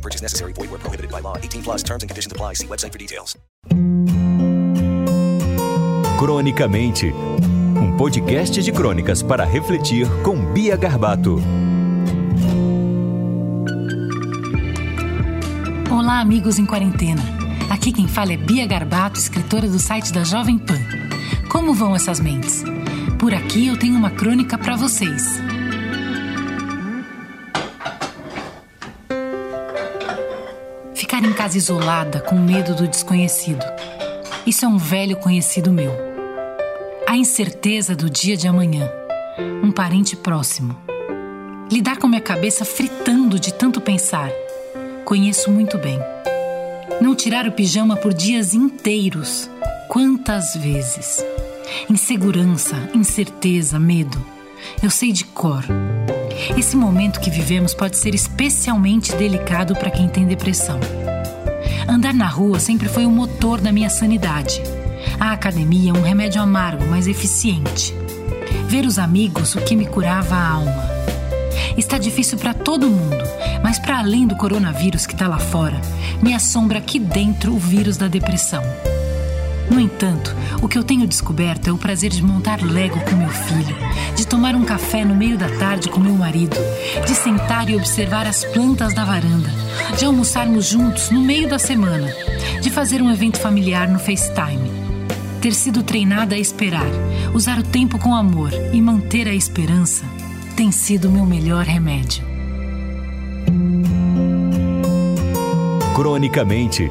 No purchase necessary. Void where prohibited by law. 18 plus terms and conditions apply. See website for details. Cronicamente, um podcast de crônicas para refletir com Bia Garbato. Olá, amigos em quarentena. Aqui quem fala é Bia Garbato, escritora do site da Jovem Pan. Como vão essas mentes? Por aqui eu tenho uma crônica para vocês. Ficar em casa isolada com medo do desconhecido. Isso é um velho conhecido meu. A incerteza do dia de amanhã. Um parente próximo. Lidar com minha cabeça fritando de tanto pensar. Conheço muito bem. Não tirar o pijama por dias inteiros. Quantas vezes? Insegurança, incerteza, medo. Eu sei de cor. Esse momento que vivemos pode ser especialmente delicado para quem tem depressão. Andar na rua sempre foi o motor da minha sanidade. A academia, um remédio amargo, mas eficiente. Ver os amigos, o que me curava a alma. Está difícil para todo mundo, mas para além do coronavírus que está lá fora, me assombra aqui dentro o vírus da depressão. No entanto, o que eu tenho descoberto é o prazer de montar Lego com meu filho, de tomar um café no meio da tarde com meu marido, de sentar e observar as plantas da varanda, de almoçarmos juntos no meio da semana, de fazer um evento familiar no FaceTime. Ter sido treinada a esperar, usar o tempo com amor e manter a esperança tem sido meu melhor remédio. Cronicamente,